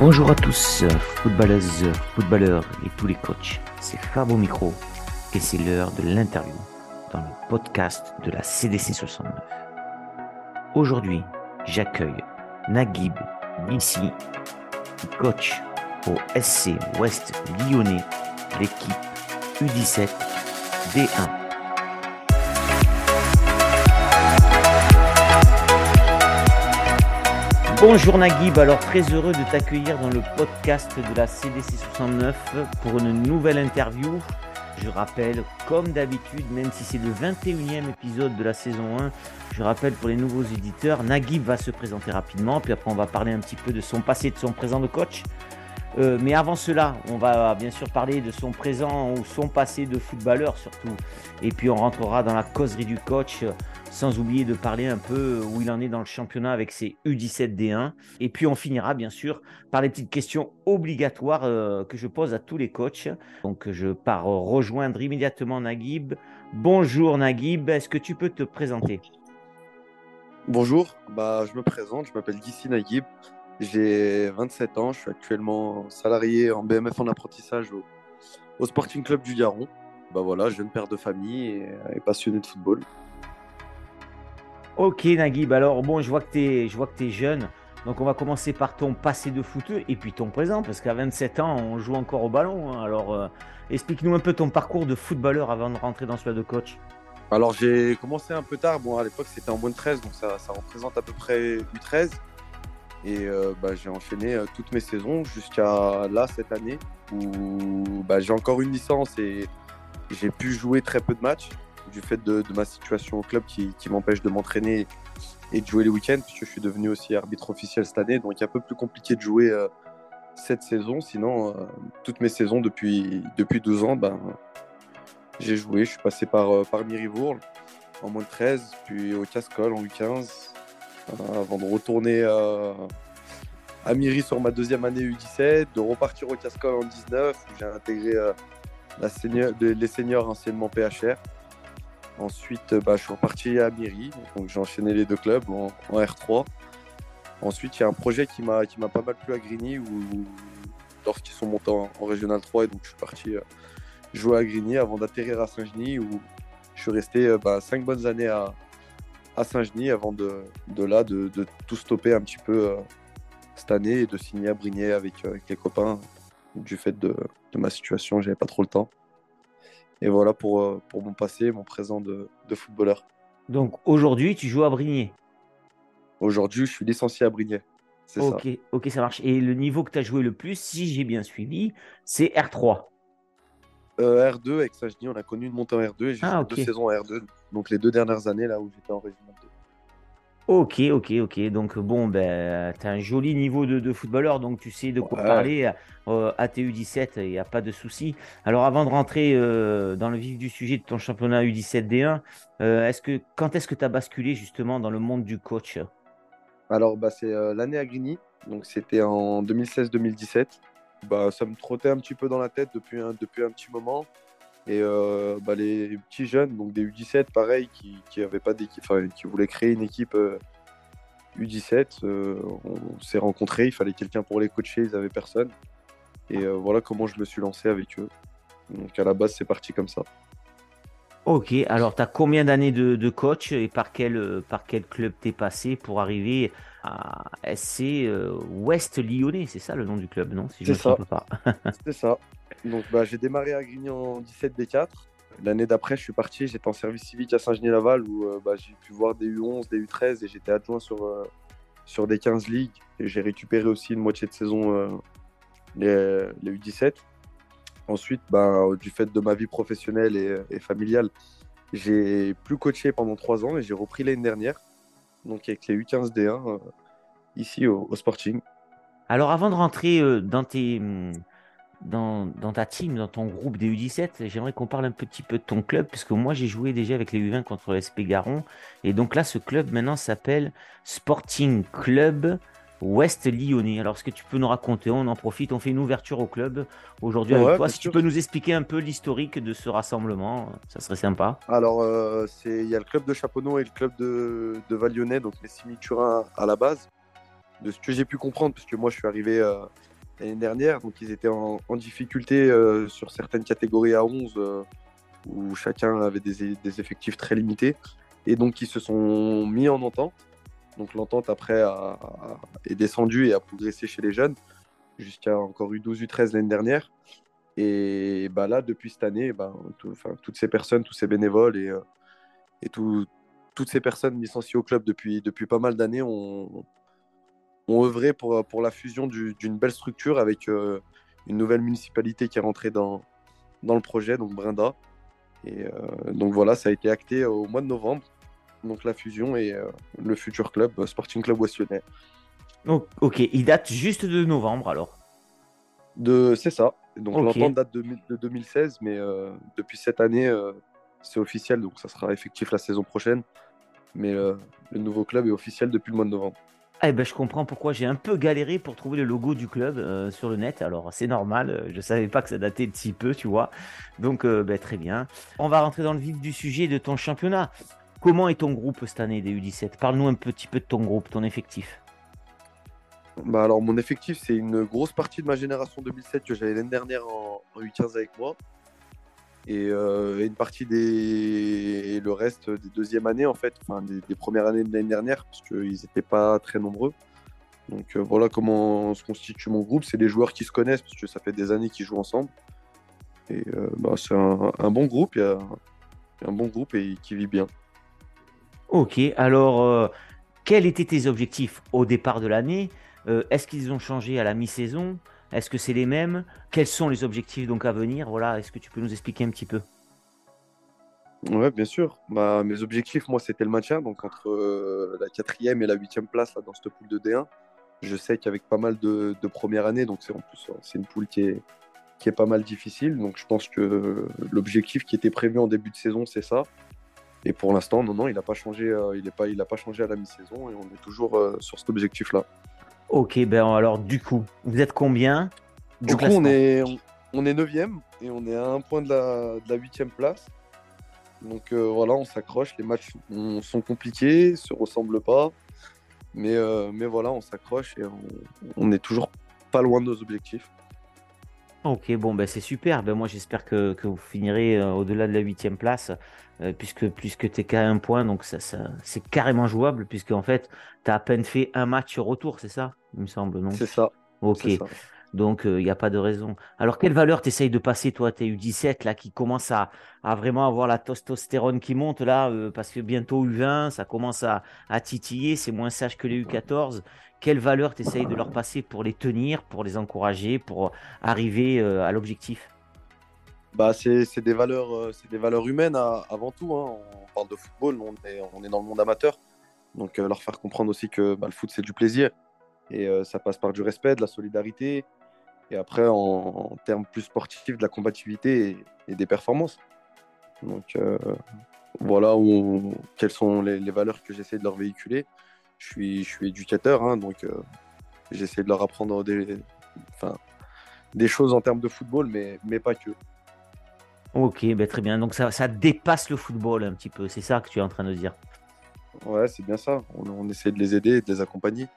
Bonjour à tous, footballeuses, footballeurs et tous les coachs. C'est Fab au micro et c'est l'heure de l'interview dans le podcast de la CDC 69. Aujourd'hui, j'accueille Naguib Nissi, coach au SC Ouest Lyonnais, l'équipe U17 D1. Bonjour Naguib, alors très heureux de t'accueillir dans le podcast de la CDC 69 pour une nouvelle interview. Je rappelle, comme d'habitude, même si c'est le 21e épisode de la saison 1, je rappelle pour les nouveaux éditeurs, Naguib va se présenter rapidement, puis après on va parler un petit peu de son passé, de son présent de coach. Euh, mais avant cela, on va bien sûr parler de son présent ou son passé de footballeur surtout. Et puis on rentrera dans la causerie du coach, sans oublier de parler un peu où il en est dans le championnat avec ses U17 D1. Et puis on finira bien sûr par les petites questions obligatoires euh, que je pose à tous les coachs. Donc je pars rejoindre immédiatement Naguib. Bonjour Naguib, est-ce que tu peux te présenter? Bonjour, bah, je me présente, je m'appelle Gissi Naguib. J'ai 27 ans, je suis actuellement salarié en BMF en apprentissage au, Sporting Club du Garon. Bah voilà, jeune père de famille et, passionné de football. Ok Naguib, alors bon, je vois que tu es, es, jeune, donc on va commencer par ton passé de footeux et puis ton présent, parce qu'à 27 ans, on joue encore au ballon. Hein. Alors euh, explique-nous un peu ton parcours de footballeur avant de rentrer dans celui de coach. Alors j'ai commencé un peu tard, bon à l'époque c'était en moins de 13, donc ça, ça représente à peu près U13. Et euh, bah, j'ai enchaîné euh, toutes mes saisons jusqu'à là, cette année, où bah, j'ai encore une licence et j'ai pu jouer très peu de matchs du fait de, ma situation au club qui, m'empêche de m'entraîner et de jouer les week-ends, puisque je suis devenu aussi arbitre officiel cette année. Donc, un peu plus compliqué de jouer euh, cette saison. Sinon, toutes mes saisons depuis, depuis 12 ans, ben, j'ai joué. Je suis passé par, par en moins de 13, puis au Cascol en U15, avant de retourner à Miri sur ma deuxième année U17, de repartir au Cascol en 19, où j'ai intégré euh, les seniors anciennement PHR. Ensuite, bah, je suis reparti à Miri, donc j'ai enchaîné les deux clubs en, R3. Ensuite, il y a un projet qui m'a pas mal plu à Grigny, où, lorsqu'ils sont montés en, Régional 3, et donc je suis parti euh, jouer à Grigny avant d'atterrir à Saint-Genis, où je suis resté euh, bah, cinq bonnes années à, à Saint-Genis avant de, de là de, tout stopper un petit peu euh, cette année et de signer à Brignais avec, euh, avec les copains du fait de, de ma situation, j'avais pas trop le temps. Et voilà pour, euh, pour mon passé, mon présent de, de footballeur. Donc aujourd'hui, tu joues à Brignais Aujourd'hui, je suis licencié à Brignais. Ok, ça. ok, ça marche. Et le niveau que tu as joué le plus, si j'ai bien suivi, c'est R3. R2 avec Saint-Genis, on a connu une montée en R2 et j'ai ah, deux saisons R2 donc les deux dernières années là où j'étais en régional 2. Ok, ok, ok. Donc bon, ben, tu as un joli niveau de, footballeur, donc tu sais de quoi parler. Euh, ATU 17, il n'y a pas de souci. Alors avant de rentrer euh, dans le vif du sujet de ton championnat U17 D1, euh, est-ce que, quand est-ce que tu as basculé justement dans le monde du coach? Alors bah, c'est l'année à Grigny, donc c'était en 2016-2017. Bah, ça me trottait un petit peu dans la tête depuis depuis un petit moment. Et euh, bah, les petits jeunes, donc des U17, pareil, qui, qui pas qui voulaient créer une équipe U17, euh, euh, on s'est rencontrés, il fallait quelqu'un pour les coacher, ils n'avaient personne. Et voilà comment je me suis lancé avec eux. Donc à la base, c'est parti comme ça. Ok, alors tu as combien d'années de, coach et par quel, par quel club t'es passé pour arriver à SC Ouest Lyonnais? C'est ça le nom du club, non si je pas. c'est ça. Donc bah, j'ai démarré à Grignan en 17 D4. L'année d'après, je suis parti, j'étais en service civique à Saint-Genis-Laval où euh, bah, j'ai pu voir des U11, des U13 et j'étais adjoint sur, euh, sur des 15 ligues. Et j'ai récupéré aussi une moitié de saison euh, les, les, U17. Ensuite, bah, du fait de ma vie professionnelle et, familiale, j'ai plus coaché pendant trois ans et j'ai repris l'année dernière, donc avec les U15 D1 ici au, Sporting. Alors avant de rentrer dans tes hum, dans, dans, ta team, dans ton groupe des U17, j'aimerais qu'on parle un petit peu de ton club, puisque moi j'ai joué déjà avec les U20 contre l'SP Garon. Et donc là, ce club maintenant s'appelle Sporting Club Ouest Lyonnais. Alors, est-ce que tu peux nous raconter? On en profite, on fait une ouverture au club aujourd'hui avec toi. Si tu peux nous expliquer un peu l'historique de ce rassemblement, ça serait sympa. Alors, euh, il y a le club de Chaponneau et le club de, de Val-Lyonnais, donc les Turin à la base. De ce que j'ai pu comprendre, parce que moi je suis arrivé. Euh, l'année dernière. Donc ils étaient en, difficulté sur certaines catégories à 11 où chacun avait des, effectifs très limités. Et donc ils se sont mis en entente. Donc l'entente après est descendue et a progressé chez les jeunes jusqu'à encore eu 12 U13 l'année dernière. Et bah là, depuis cette année, bah, toutes ces personnes, tous ces bénévoles et, et toutes ces personnes licenciées au club depuis, pas mal d'années ont, œuvré pour, la fusion d'une belle structure avec euh, une nouvelle municipalité qui est rentrée dans, dans le projet, donc Brinda. Et euh, donc voilà, ça a été acté au mois de novembre, donc la fusion et euh, le futur club, Sporting Club Ouest Lyonnais. ok, il date juste de novembre alors de, C'est ça. Donc l'entente date de, de, 2016, mais depuis cette année, c'est officiel, donc ça sera effectif la saison prochaine. Mais le nouveau club est officiel depuis le mois de novembre. Eh ben, je comprends pourquoi j'ai un peu galéré pour trouver le logo du club euh, sur le net. Alors, c'est normal, euh, je savais pas que ça datait de si peu, tu vois. Donc, euh, ben, très bien. On va rentrer dans le vif du sujet de ton championnat. Comment est ton groupe cette année des U17 Parle-nous un petit peu de ton groupe, ton effectif. Bah alors, mon effectif, c'est une grosse partie de ma génération 2007 que j'avais l'année dernière en, en U15 avec moi. Euh, et, une partie des le reste des deuxièmes années en fait, enfin des, premières années de l'année dernière parce qu'ils n'étaient pas très nombreux. Donc euh, voilà comment se constitue mon groupe. C'est des joueurs qui se connaissent parce que ça fait des années qu'ils jouent ensemble. Et euh, bah, c'est un, bon groupe, il y, a, un bon groupe et qui vit bien. Ok, alors quels étaient tes objectifs au départ de l'année? Est-ce qu'ils ont changé à la mi-saison? Est-ce que c'est les mêmes? Quels sont les objectifs donc à venir? Voilà, est-ce que tu peux nous expliquer un petit peu? Ouais, bien sûr. Bah, mes objectifs, moi, c'était le maintien. Donc, entre euh, la quatrième et la huitième place là, dans cette poule de D1, je sais qu'avec pas mal de, de premières années, donc c'est en plus c'est une poule qui est, qui est pas mal difficile. Donc, je pense que l'objectif qui était prévu en début de saison, c'est ça. Et pour l'instant, non, non, il n'a pas changé. Euh, il pas, il pas changé à la mi-saison et on est toujours euh, sur cet objectif-là. Ok, ben alors du coup, vous êtes combien Du coup, on est, on, est 9 et on est à un point de la, de 8 place. Donc euh, voilà, on s'accroche. Les matchs sont compliqués, se ressemblent pas. Mais, mais voilà, on s'accroche et on, est toujours pas loin de nos objectifs. Ok, bon, ben c'est super. Ben, moi, j'espère que, vous finirez euh, au-delà de la huitième place, euh, puisque, puisque tu es qu'à un point, donc ça, c'est carrément jouable, puisque en fait, tu as à peine fait un match retour, c'est ça, il me semble, non? C'est ça. Ok. Donc, il euh, n'y a pas de raison. Alors, quelle valeur tu essayes de passer, toi, tes U17, là, qui commence à, vraiment avoir la testostérone qui monte, là, parce que bientôt U20, ça commence à, à titiller, c'est moins sage que les U14 quelle valeur tu essayes de leur passer pour les tenir, pour les encourager, pour arriver euh, à l'objectif? Bah, c'est des, valeurs, euh, des valeurs humaines avant tout. Hein. On parle de football, on est, on est dans le monde amateur. Donc euh, leur faire comprendre aussi que bah, le foot, c'est du plaisir. Et ça passe par du respect, de la solidarité. Et après, en, termes plus sportifs, de la combativité et, des performances. Donc voilà quelles sont les, les valeurs que j'essaie de leur véhiculer je suis, je suis éducateur, hein, donc euh, j'essaie de leur apprendre des, enfin, des choses en termes de football, mais, mais pas que. Ok, ben très bien. Donc ça, ça dépasse le football un petit peu, c'est ça que tu es en train de dire Ouais, c'est bien ça. On, on, essaie de les aider et de les accompagner.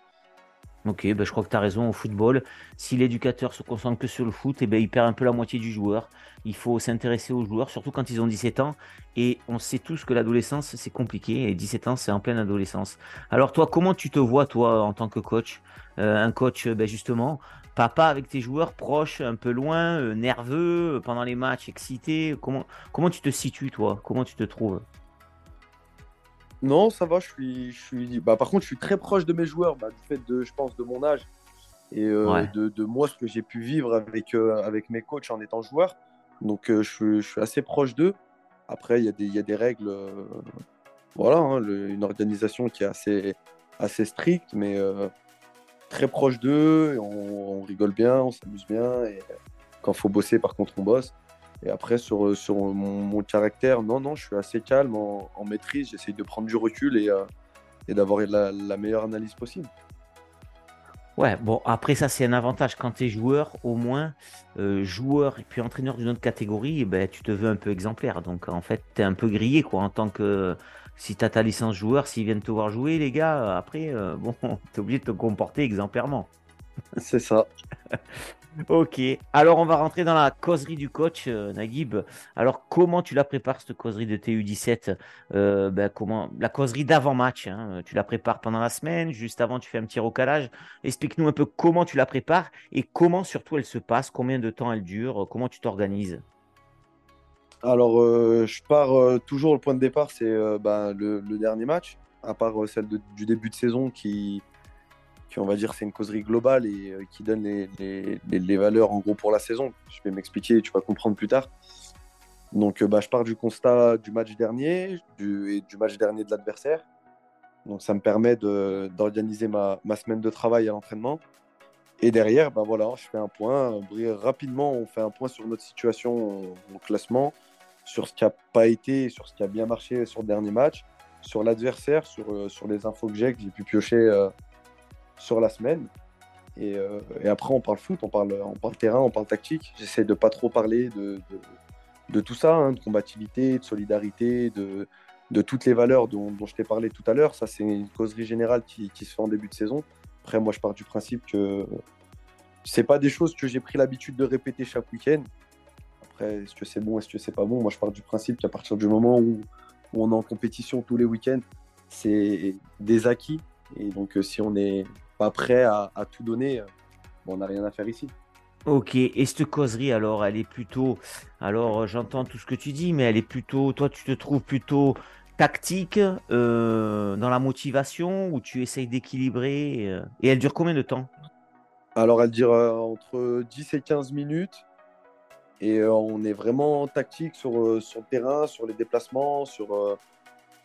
Ok, ben je crois que tu as raison. Au football, si l'éducateur se concentre que sur le foot, et eh ben il perd un peu la moitié du joueur. Il faut s'intéresser aux joueurs, surtout quand ils ont 17 ans. Et on sait tous que l'adolescence, c'est compliqué. Et 17 ans, c'est en pleine adolescence. Alors toi, comment tu te vois, toi, en tant que coach? Euh, Un coach, ben justement, papa avec tes joueurs, proche, un peu loin, euh, nerveux, pendant les matchs, excité. Comment, comment tu te situes, toi? Comment tu te trouves? Non, ça va. Je suis, je suis. Bah, par contre, je suis très proche de mes joueurs, bah, du fait de, je pense, de mon âge et euh, de, moi ce que j'ai pu vivre avec euh, avec mes coachs en étant joueur. Donc, euh, je, suis, assez proche d'eux. Après, il y, a des, y a des règles. voilà, hein, une organisation qui est assez assez stricte, mais très proche d'eux. On, on, rigole bien, on s'amuse bien. Et quand faut bosser, par contre, on bosse. Et après, sur, mon, caractère, non, non, je suis assez calme en, maîtrise. J'essaye de prendre du recul et, euh, d'avoir la, meilleure analyse possible. Ouais, bon, après, ça, c'est un avantage. Quand tu es joueur, au moins, euh, joueur et puis entraîneur d'une autre catégorie, eh ben, tu te veux un peu exemplaire. Donc, en fait, tu es un peu grillé, quoi, en tant que. Si tu as ta licence joueur, s'ils viennent te voir jouer, les gars, après, euh, bon, tu es obligé de te comporter exemplairement. C'est ça. Ok, alors on va rentrer dans la causerie du coach, euh, Naguib. Alors comment tu la prépares, cette causerie de TU17 euh, ben, comment... La causerie d'avant-match, hein, tu la prépares pendant la semaine, juste avant tu fais un petit recalage. Explique-nous un peu comment tu la prépares et comment surtout elle se passe, combien de temps elle dure, comment tu t'organises? Alors euh, je pars toujours, le point de départ c'est ben, le, dernier match, à part celle du début de saison qui on va dire c'est une causerie globale et euh, qui donne les, valeurs en gros pour la saison. Je vais m'expliquer tu vas comprendre plus tard. Donc euh, bah, je pars du constat du match dernier du, et du match dernier de l'adversaire. Donc ça me permet d'organiser ma, semaine de travail à l'entraînement. Et derrière, bah voilà, je fais un point. Rapidement, on fait un point sur notre situation au, classement, sur ce qui n'a pas été, sur ce qui a bien marché sur le dernier match, sur l'adversaire, sur, euh, sur les infos que j'ai, que j'ai pu piocher sur la semaine. Euh, et, après, on parle foot, on parle, on parle terrain, on parle tactique. J'essaie de pas trop parler de, de, tout ça, hein, de combativité, de solidarité, de, de toutes les valeurs dont, je t'ai parlé tout à l'heure. Ça, c'est une causerie générale qui, qui, se fait en début de saison. Après, moi, je pars du principe que c'est pas des choses que j'ai pris l'habitude de répéter chaque week-end. Après, est-ce que c'est bon, est-ce que c'est pas bon? Moi, je pars du principe qu'à partir du moment où, où on est en compétition tous les week-ends, c'est des acquis. Et donc, euh, si on est prêt à, tout donner, euh, on n'a rien à faire ici. Ok, et cette causerie alors, elle est plutôt, alors j'entends tout ce que tu dis, mais elle est plutôt, toi tu te trouves plutôt tactique euh, dans la motivation ou tu essayes d'équilibrer euh, et elle dure combien de temps? Alors elle dure entre 10 et 15 minutes et on est vraiment tactique sur, sur le terrain, sur les déplacements, sur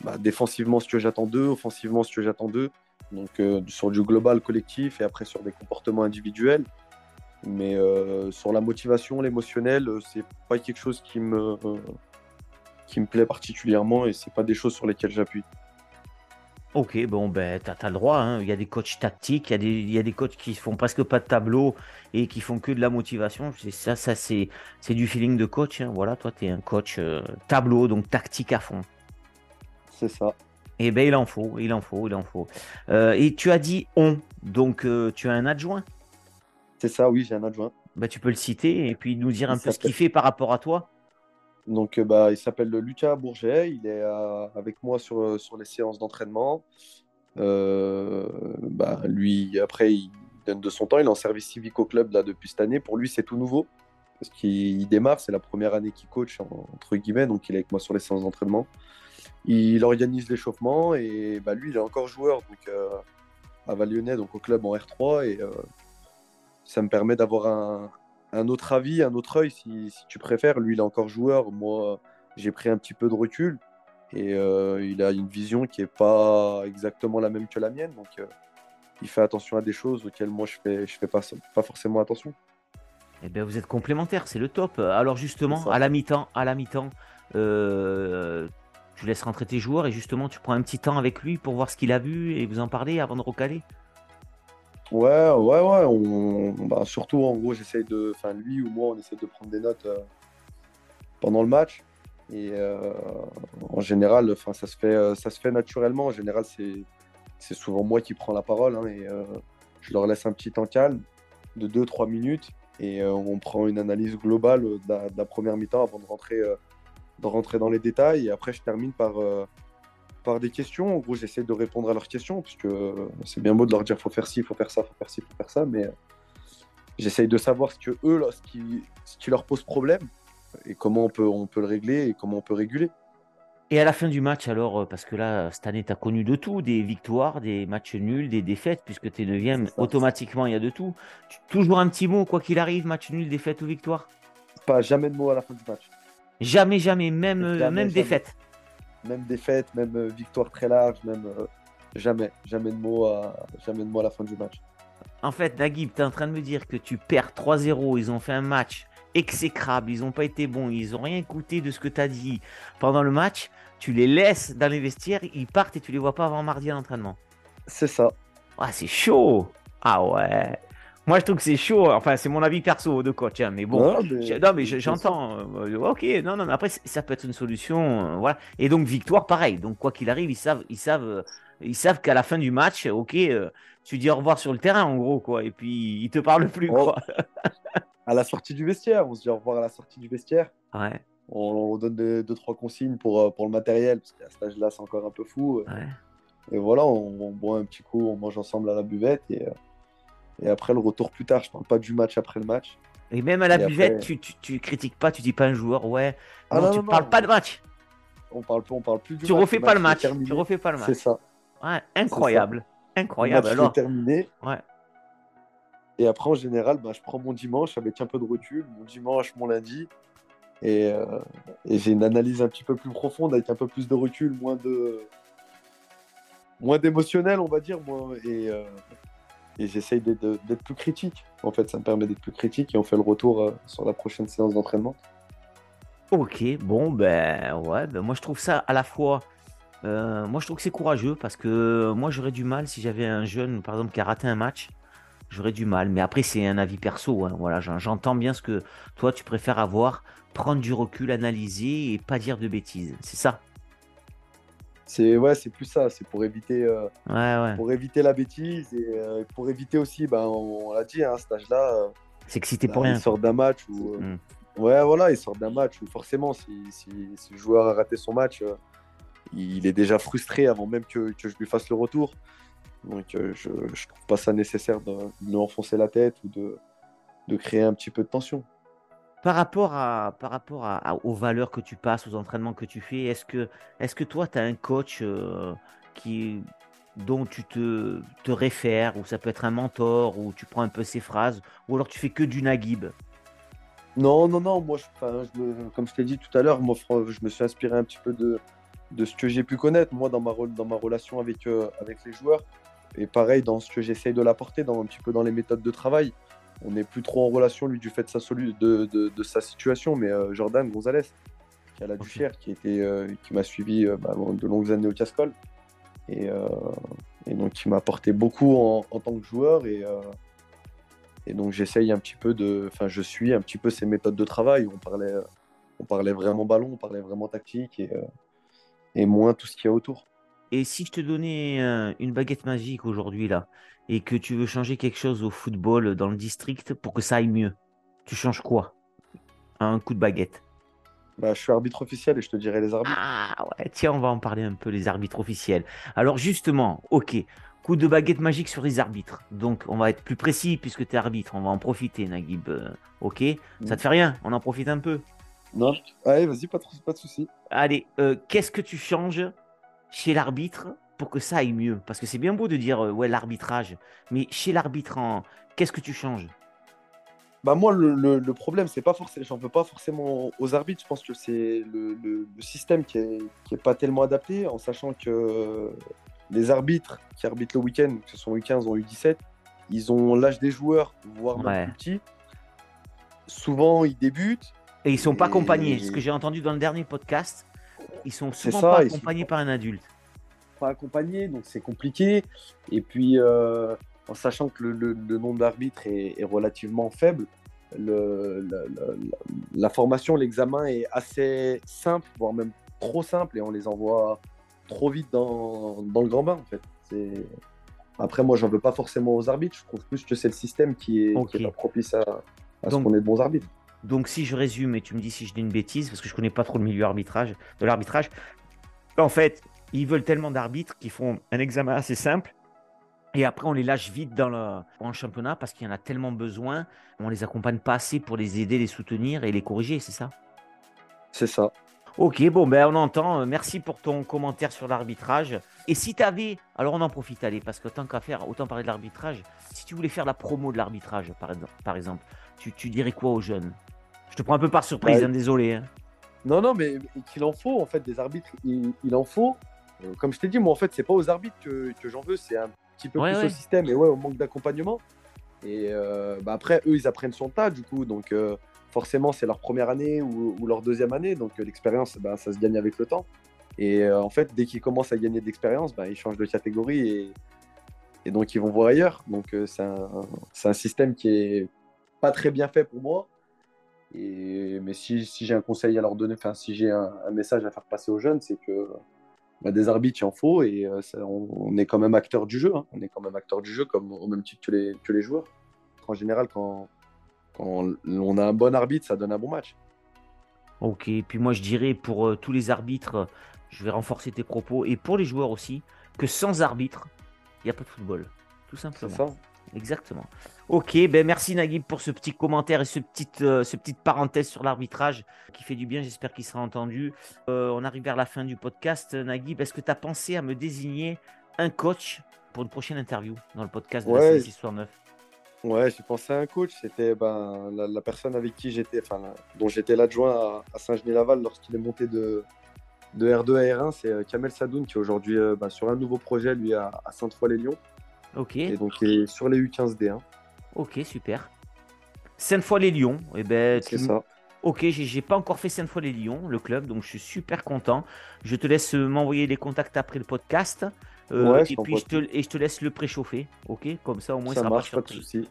bah, défensivement ce que j'attends d'eux, offensivement ce que j'attends d'eux. Donc euh, sur du global collectif et après sur des comportements individuels. Mais euh, sur la motivation, l'émotionnel, euh, c'est pas quelque chose qui me, qui me plaît particulièrement et c'est pas des choses sur lesquelles j'appuie. Ok, bon, ben, tu as, le droit. Hein. Il y a des coachs tactiques, il y, a des, il y a des coachs qui font presque pas de tableau et qui font que de la motivation. Ça, ça c'est du feeling de coach. Hein. Voilà, toi, tu es un coach tableau, donc tactique à fond. C'est ça. Eh bien, il en faut, il en faut, il en faut. Euh, et tu as dit on, donc euh, tu as un adjoint? C'est ça, oui, j'ai un adjoint. Bah, tu peux le citer et puis nous dire un peu ce qu'il fait par rapport à toi. Donc, euh, bah, il s'appelle Lucas Bourget, il est avec moi sur, sur les séances d'entraînement. bah, lui, après, il donne de son temps, il est en service civique au club là, depuis cette année. Pour lui, c'est tout nouveau. Parce qu'il démarre, c'est la première année qu'il coach, entre guillemets, donc il est avec moi sur les séances d'entraînement il organise l'échauffement et bah, lui, il est encore joueur donc, euh, à Val-Lyonnais, donc au club en R3. Et euh, ça me permet d'avoir un, autre avis, un autre œil si, tu préfères. Lui, il est encore joueur. Moi, j'ai pris un petit peu de recul et euh, il a une vision qui n'est pas exactement la même que la mienne. Donc, il fait attention à des choses auxquelles moi, je ne fais, je fais pas, pas forcément attention. Eh bien, vous êtes complémentaires, c'est le top. Alors justement, à la mi-temps, à la mi-temps, tu laisses rentrer tes joueurs et justement tu prends un petit temps avec lui pour voir ce qu'il a vu et vous en parler avant de recaler Ouais, ouais, ouais. Bah, surtout, en gros, j'essaye de. Enfin, lui ou moi, on essaie de prendre des notes euh, pendant le match. Et euh, en général, enfin, ça, se fait, euh, ça se fait naturellement. En général, c'est souvent moi qui prends la parole. Hein, et je leur laisse un petit temps calme de 2-3 minutes. Et on prend une analyse globale de la première mi-temps avant de rentrer de rentrer dans les détails. Et après, je termine par, euh, par des questions. En gros, j'essaie de répondre à leurs questions, puisque c'est bien beau de leur dire faut faire ci, faut faire ça, faut faire ci, faut faire ça, mais euh, j'essaye de savoir ce que eux, ce qui, ce qui leur pose problème, et comment on peut, on peut le régler et comment on peut réguler. Et à la fin du match, alors, euh, parce que là, cette année, tu as connu de tout, des victoires, des matchs nuls, des défaites, puisque tu es 9 automatiquement, il y a de tout. Toujours un petit mot, quoi qu'il arrive, match nul, défaite ou victoire? Pas jamais de mots à la fin du match. Jamais, jamais, même, euh, même défaite. Même défaite, même euh, victoire très large, même euh, jamais, jamais de mots à, jamais de mots à la fin du match. En fait, Nagib, tu es en train de me dire que tu perds 3-0, ils ont fait un match exécrable, ils n'ont pas été bons, ils n'ont rien écouté de ce que tu as dit pendant le match, tu les laisses dans les vestiaires, ils partent et tu les vois pas avant mardi à l'entraînement. C'est ça. Ah, c'est chaud. Ah ouais. Moi, je trouve que c'est chaud. Enfin, c'est mon avis perso de coach. Hein, mais bon, non, mais, j'entends. Euh, ok, non, non, mais après, ça peut être une solution. Euh, voilà. Et donc, victoire, pareil. Donc, quoi qu'il arrive, ils savent, ils savent, ils savent qu'à la fin du match, ok, tu dis au revoir sur le terrain, en gros, quoi. Et puis, ils te parlent plus, oh. quoi. à la sortie du vestiaire, on se dit au revoir à la sortie du vestiaire. Ouais. On, donne deux, trois consignes pour, pour le matériel, parce qu'à cet âge-là, c'est encore un peu fou. Ouais. Et voilà, on, boit un petit coup, on mange ensemble à la buvette. Et, et après, le retour plus tard, je parle pas du match après le match. Et même à la buvette, tu, tu, critiques pas, tu dis pas un joueur, ouais. Ah non, tu parles pas de match. On parle, on parle plus du tu Refais pas le match. Tu refais pas le match. C'est ça. Ouais, incroyable. Incroyable. Le match terminé. Ouais. Et après, en général, bah, je prends mon dimanche avec un peu de recul, mon dimanche, mon lundi. Et, euh, et j'ai une analyse un petit peu plus profonde, avec un peu plus de recul, moins de moins d'émotionnel, on va dire. Et, euh, et j'essaye d'être plus critique. En fait, ça me permet d'être plus critique et on fait le retour euh, sur la prochaine séance d'entraînement. Ok, bon, ben ouais, ben moi je trouve ça à la fois. Euh, moi je trouve que c'est courageux parce que moi j'aurais du mal si j'avais un jeune, par exemple, qui a raté un match. J'aurais du mal, mais après c'est un avis perso. Hein, voilà, j'entends bien ce que toi tu préfères avoir, prendre du recul, analyser et pas dire de bêtises. C'est ça c'est ouais, c'est plus ça. C'est pour éviter, euh, pour éviter la bêtise et euh, pour éviter aussi, ben, on, l'a dit, à hein, cet âge-là. Euh, c'est si t'es pour rien. Il sort d'un match où, mm. ouais, voilà, il sort d'un match où forcément, si, si, le joueur a raté son match, il est déjà frustré avant même que, que, je lui fasse le retour. Donc, je, je trouve pas ça nécessaire de, de lui enfoncer la tête ou de, de créer un petit peu de tension. Par rapport, à, par rapport à, aux valeurs que tu passes, aux entraînements que tu fais, est-ce que, toi, tu as un coach euh, qui, dont tu te, réfères, ou ça peut être un mentor, ou tu prends un peu ses phrases, ou alors tu fais que du Nagib Non, non, non, moi, comme je t'ai dit tout à l'heure, moi, je me suis inspiré un petit peu de, ce que j'ai pu connaître, moi, dans ma, relation avec, euh, avec les joueurs, et pareil, dans ce que j'essaye de l'apporter, un petit peu dans les méthodes de travail on n'est plus trop en relation, lui, du fait de sa, de, sa situation. Mais euh, Jordan Gonzalez, qui a la Duchère, qui, était, euh, qui m'a suivi euh, bah, de longues années au Cascol. Et, donc, qui m'a apporté beaucoup en, tant que joueur. Et, et donc, j'essaye un petit peu de. Enfin, je suis un petit peu ses méthodes de travail. On parlait, on parlait vraiment ballon, on parlait vraiment tactique et, et moins tout ce qu'il y a autour. Et si je te donnais une baguette magique aujourd'hui, là, et que tu veux changer quelque chose au football dans le district pour que ça aille mieux, tu changes quoi? Un coup de baguette bah, je suis arbitre officiel et je te dirais les arbitres. Ah ouais, tiens, on va en parler un peu, les arbitres officiels. Alors justement, ok, coup de baguette magique sur les arbitres. Donc on va être plus précis puisque tu es arbitre, on va en profiter, Naguib. Euh, ok? Ça mm. te fait rien? On en profite un peu? Non, allez, vas-y, pas, pas de soucis. Allez, euh, qu'est-ce que tu changes chez l'arbitre pour que ça aille mieux Parce que c'est bien beau de dire euh, ouais l'arbitrage, mais chez l'arbitre, qu'est-ce que tu changes? Bah moi, le, le, problème, c'est pas forcément, j'en veux pas forcément aux arbitres. Je pense que c'est le, le, système qui est, qui est, pas tellement adapté, en sachant que les arbitres qui arbitrent le week-end, que ce sont U15 ou U17, ils ont l'âge des joueurs, voire même plus petit. Souvent, ils débutent. Et ils sont pas accompagnés. Ce que j'ai entendu dans le dernier podcast, ils sont souvent pas accompagnés par un adulte. Pas accompagnés, donc c'est compliqué. Et puis, euh, en sachant que le, nombre d'arbitres est, relativement faible, le, la formation, l'examen est assez simple, voire même trop simple, et on les envoie trop vite dans, dans le grand bain, en fait. Après, moi, j'en veux pas forcément aux arbitres. Je trouve plus que c'est le système qui est, qui est pas propice à, à ce qu'on ait de bons arbitres. Donc, si je résume et tu me dis si je dis une bêtise, parce que je connais pas trop le milieu arbitrage, de l'arbitrage, en fait, ils veulent tellement d'arbitres qu'ils font un examen assez simple. Et après, on les lâche vite dans le, championnat parce qu'il y en a tellement besoin. On les accompagne pas assez pour les aider, les soutenir et les corriger, c'est ça? C'est ça. Ok, bon, ben on entend. Merci pour ton commentaire sur l'arbitrage. Et si tu avais, alors on en profite, allez, parce que tant qu'à faire, autant parler de l'arbitrage. Si tu voulais faire la promo de l'arbitrage, par, exemple, tu, tu dirais quoi aux jeunes? Je te prends un peu par surprise, hein, désolé. Hein. Non, non, mais qu'il en faut, en fait, des arbitres, il, en faut. Euh, comme je t'ai dit, moi, en fait, c'est pas aux arbitres que, j'en veux, c'est un petit peu plus au système et ouais, au manque d'accompagnement. Et euh, bah, après, eux, ils apprennent son tas, du coup, donc euh, forcément, c'est leur première année ou, leur deuxième année, donc l'expérience, bah, ça se gagne avec le temps. Et en fait, dès qu'ils commencent à gagner de l'expérience, bah, ils changent de catégorie et, et donc ils vont voir ailleurs. Donc c'est un, un, système qui est pas très bien fait pour moi. Et, mais si, si j'ai un conseil à leur donner, enfin si j'ai un, message à faire passer aux jeunes, c'est que bah, des arbitres, il en faut et on, est quand même acteur du jeu. Hein. On est quand même acteur du jeu, comme au même titre que les, que les joueurs. En général, quand, quand on a un bon arbitre, ça donne un bon match. Ok, puis moi je dirais pour euh, tous les arbitres, je vais renforcer tes propos, et pour les joueurs aussi, que sans arbitre, il n'y a pas de football. Tout simplement. C'est ça. Exactement. Ok, ben merci Naguib pour ce petit commentaire et ce petite, euh, ce petite parenthèse sur l'arbitrage qui fait du bien. J'espère qu'il sera entendu. Euh, on arrive vers la fin du podcast. Naguib, est-ce que tu as pensé à me désigner un coach pour une prochaine interview dans le podcast de la Histoire 9 Ouais, j'ai pensé à un coach. C'était ben, la, personne avec qui j'étais, enfin, dont j'étais l'adjoint à, Saint-Genis-Laval lorsqu'il est monté de, de R2 à R1. C'est euh, Kamel Sadoun qui est aujourd'hui euh, ben, sur un nouveau projet, lui, à, Sainte-Foy-les-Lyons. Ok. Et donc, il est sur les U15D1. Ok, super. Sainte-Foy-les-Lyons. Eh ben, c'est ça. Ok, j'ai pas encore fait Sainte-Foy-les-Lyons, le club, donc je suis super content. Je te laisse m'envoyer les contacts après le podcast. Euh, et puis je te, et je te laisse le préchauffer, ok Comme ça au moins ça, ça marche, pas de souci.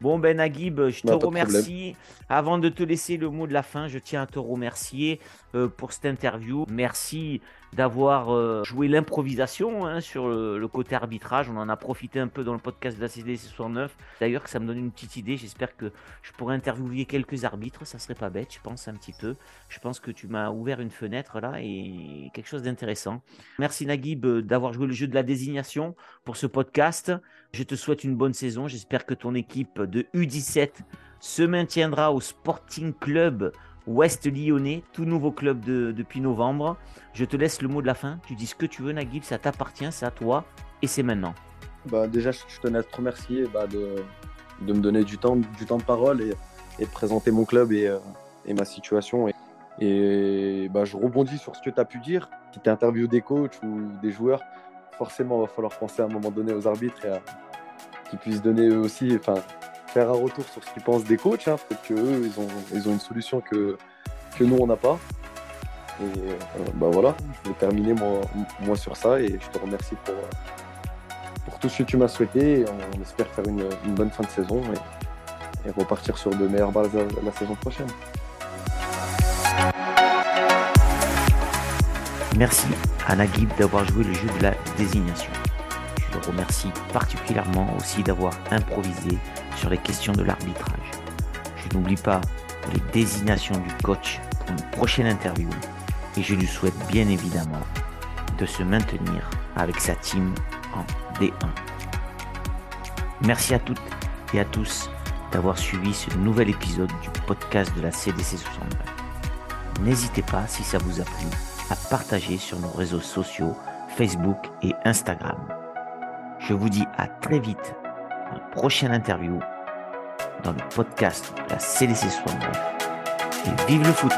Bon ben Naguib, je te remercie. Avant de te laisser le mot de la fin, je tiens à te remercier euh, pour cette interview. Merci d'avoir euh, joué l'improvisation hein, sur le, côté arbitrage. On en a profité un peu dans le podcast de la CDC 69. D'ailleurs, que ça me donne une petite idée. J'espère que je pourrais interviewer quelques arbitres. Ça serait pas bête, je pense, un petit peu. Je pense que tu m'as ouvert une fenêtre là et quelque chose d'intéressant. Merci Naguib d'avoir joué le jeu de la désignation pour ce podcast. Je te souhaite une bonne saison. J'espère que ton équipe de U17 se maintiendra au Sporting Club Ouest Lyonnais, tout nouveau club depuis novembre. Je te laisse le mot de la fin. Tu dis ce que tu veux, Naguib, ça t'appartient, c'est à toi et c'est maintenant. Bah, déjà, je tenais à te remercier bah, de, me donner du temps, du temps de parole et, de présenter mon club et, euh, ma situation. Et, bah, je rebondis sur ce que tu as pu dire. Si tu interviews des coachs ou des joueurs, forcément, il va falloir penser à un moment donné aux arbitres et qu'ils puissent donner eux aussi, enfin, faire un retour sur ce qu'ils pensent des coachs. Hein. Peut-être qu'eux, ils ont, ils ont une solution que, que nous, on n'a pas. Et euh, bah voilà, je vais terminer moi, moi, sur ça et je te remercie pour, pour tout ce que tu m'as souhaité. on, espère faire une, bonne fin de saison et, repartir sur de meilleures bases la, saison prochaine. Merci à Naguib d'avoir joué le jeu de la désignation. Je le remercie particulièrement aussi d'avoir improvisé sur les questions de l'arbitrage. Je n'oublie pas les désignations du coach pour une prochaine interview et je lui souhaite bien évidemment de se maintenir avec sa team en D1. Merci à toutes et à tous d'avoir suivi ce nouvel épisode du podcast de la CDC 69. N'hésitez pas, si ça vous a plu, à partager sur nos réseaux sociaux Facebook et Instagram. Je vous dis à très vite prochaine interview dans le podcast de la CDC 69. Et vive le foot